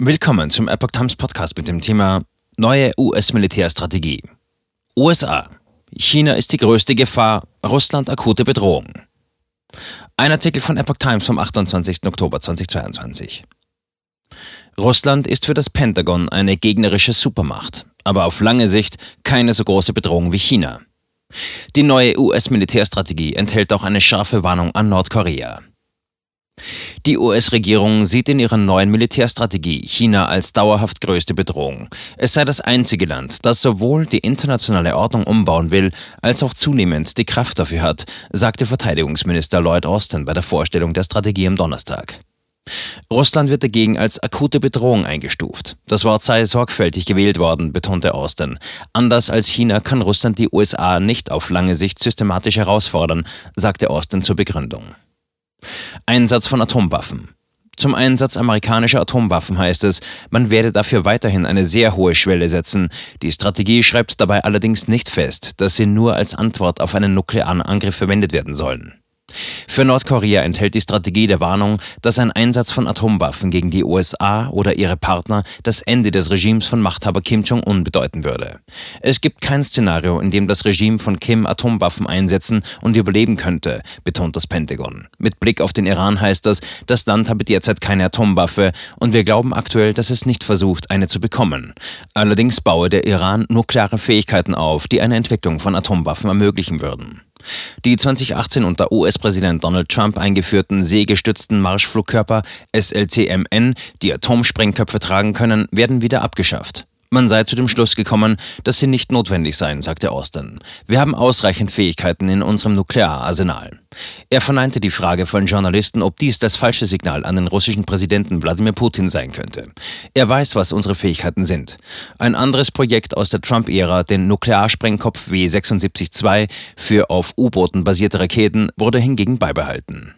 Willkommen zum Epoch Times Podcast mit dem Thema Neue US-Militärstrategie. USA. China ist die größte Gefahr, Russland akute Bedrohung. Ein Artikel von Epoch Times vom 28. Oktober 2022. Russland ist für das Pentagon eine gegnerische Supermacht, aber auf lange Sicht keine so große Bedrohung wie China. Die neue US-Militärstrategie enthält auch eine scharfe Warnung an Nordkorea. Die US-Regierung sieht in ihrer neuen Militärstrategie China als dauerhaft größte Bedrohung. Es sei das einzige Land, das sowohl die internationale Ordnung umbauen will, als auch zunehmend die Kraft dafür hat, sagte Verteidigungsminister Lloyd Austin bei der Vorstellung der Strategie am Donnerstag. Russland wird dagegen als akute Bedrohung eingestuft. Das Wort sei sorgfältig gewählt worden, betonte Austin. Anders als China kann Russland die USA nicht auf lange Sicht systematisch herausfordern, sagte Austin zur Begründung. Einsatz von Atomwaffen. Zum Einsatz amerikanischer Atomwaffen heißt es, man werde dafür weiterhin eine sehr hohe Schwelle setzen. Die Strategie schreibt dabei allerdings nicht fest, dass sie nur als Antwort auf einen nuklearen Angriff verwendet werden sollen. Für Nordkorea enthält die Strategie der Warnung, dass ein Einsatz von Atomwaffen gegen die USA oder ihre Partner das Ende des Regimes von Machthaber Kim Jong-un bedeuten würde. Es gibt kein Szenario, in dem das Regime von Kim Atomwaffen einsetzen und überleben könnte, betont das Pentagon. Mit Blick auf den Iran heißt das, das Land habe derzeit keine Atomwaffe und wir glauben aktuell, dass es nicht versucht, eine zu bekommen. Allerdings baue der Iran nukleare Fähigkeiten auf, die eine Entwicklung von Atomwaffen ermöglichen würden. Die 2018 unter US-Präsident Donald Trump eingeführten seegestützten Marschflugkörper SLCMN, die Atomsprengköpfe tragen können, werden wieder abgeschafft. Man sei zu dem Schluss gekommen, dass sie nicht notwendig seien, sagte Austin. Wir haben ausreichend Fähigkeiten in unserem Nukleararsenal. Er verneinte die Frage von Journalisten, ob dies das falsche Signal an den russischen Präsidenten Wladimir Putin sein könnte. Er weiß, was unsere Fähigkeiten sind. Ein anderes Projekt aus der Trump-Ära, den Nuklearsprengkopf W-76-2 für auf U-Booten basierte Raketen, wurde hingegen beibehalten.